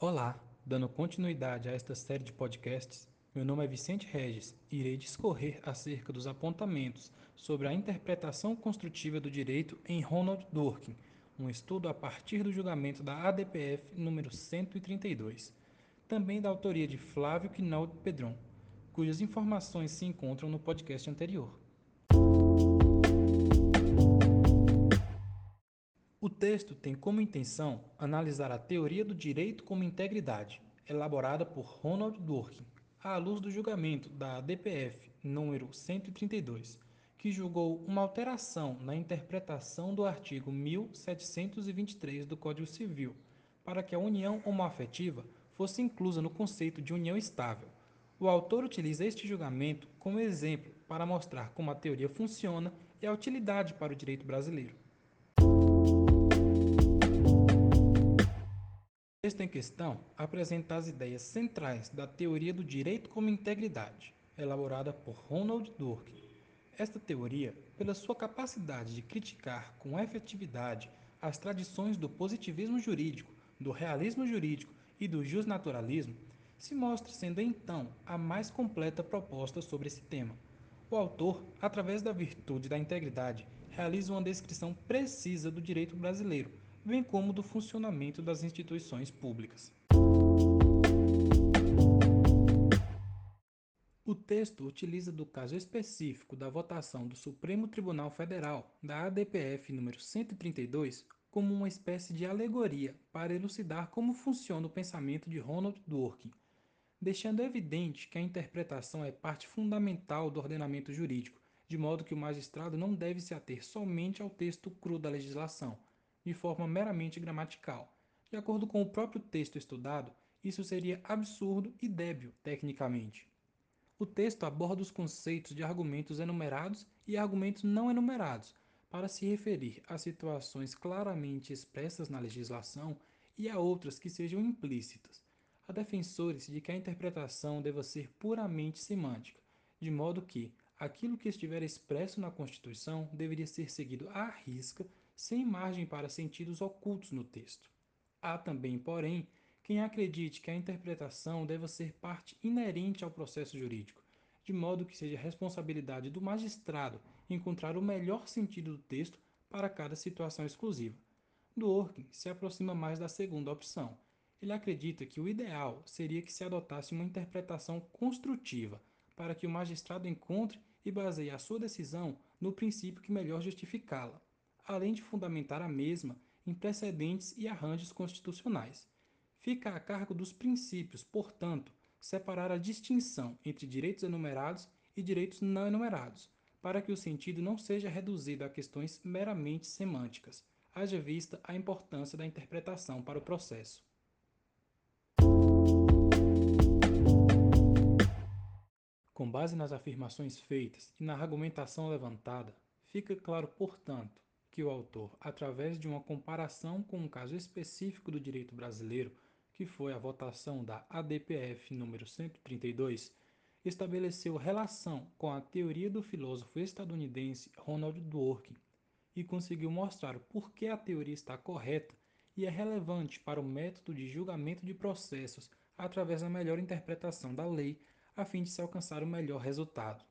Olá, dando continuidade a esta série de podcasts, meu nome é Vicente Regis e irei discorrer acerca dos apontamentos sobre a interpretação construtiva do direito em Ronald Dworkin, um estudo a partir do julgamento da ADPF número 132, também da autoria de Flávio Quinaldo Pedron, cujas informações se encontram no podcast anterior. Texto tem como intenção analisar a teoria do direito como integridade, elaborada por Ronald Dworkin, à luz do julgamento da DPF número 132, que julgou uma alteração na interpretação do artigo 1723 do Código Civil, para que a união homoafetiva fosse inclusa no conceito de união estável. O autor utiliza este julgamento como exemplo para mostrar como a teoria funciona e a utilidade para o direito brasileiro. Texto em questão apresenta as ideias centrais da teoria do direito como integridade, elaborada por Ronald Dworkin. Esta teoria, pela sua capacidade de criticar com efetividade as tradições do positivismo jurídico, do realismo jurídico e do justnaturalismo, se mostra sendo então a mais completa proposta sobre esse tema. O autor, através da virtude da integridade, realiza uma descrição precisa do direito brasileiro bem como do funcionamento das instituições públicas. O texto utiliza do caso específico da votação do Supremo Tribunal Federal, da ADPF número 132, como uma espécie de alegoria para elucidar como funciona o pensamento de Ronald Dworkin, deixando evidente que a interpretação é parte fundamental do ordenamento jurídico, de modo que o magistrado não deve se ater somente ao texto cru da legislação, de forma meramente gramatical. De acordo com o próprio texto estudado, isso seria absurdo e débil tecnicamente. O texto aborda os conceitos de argumentos enumerados e argumentos não enumerados para se referir a situações claramente expressas na legislação e a outras que sejam implícitas. Há defensores de que a interpretação deva ser puramente semântica, de modo que aquilo que estiver expresso na Constituição deveria ser seguido à risca sem margem para sentidos ocultos no texto. Há também, porém, quem acredite que a interpretação deva ser parte inerente ao processo jurídico, de modo que seja responsabilidade do magistrado encontrar o melhor sentido do texto para cada situação exclusiva. Dworkin se aproxima mais da segunda opção. Ele acredita que o ideal seria que se adotasse uma interpretação construtiva, para que o magistrado encontre e baseie a sua decisão no princípio que melhor justificá-la além de fundamentar a mesma em precedentes e arranjos constitucionais. Fica a cargo dos princípios, portanto, separar a distinção entre direitos enumerados e direitos não enumerados, para que o sentido não seja reduzido a questões meramente semânticas, haja vista a importância da interpretação para o processo. Com base nas afirmações feitas e na argumentação levantada, fica claro, portanto, que o autor, através de uma comparação com um caso específico do direito brasileiro, que foi a votação da ADPF número 132, estabeleceu relação com a teoria do filósofo estadunidense Ronald Dworkin e conseguiu mostrar por que a teoria está correta e é relevante para o método de julgamento de processos através da melhor interpretação da lei, a fim de se alcançar o melhor resultado.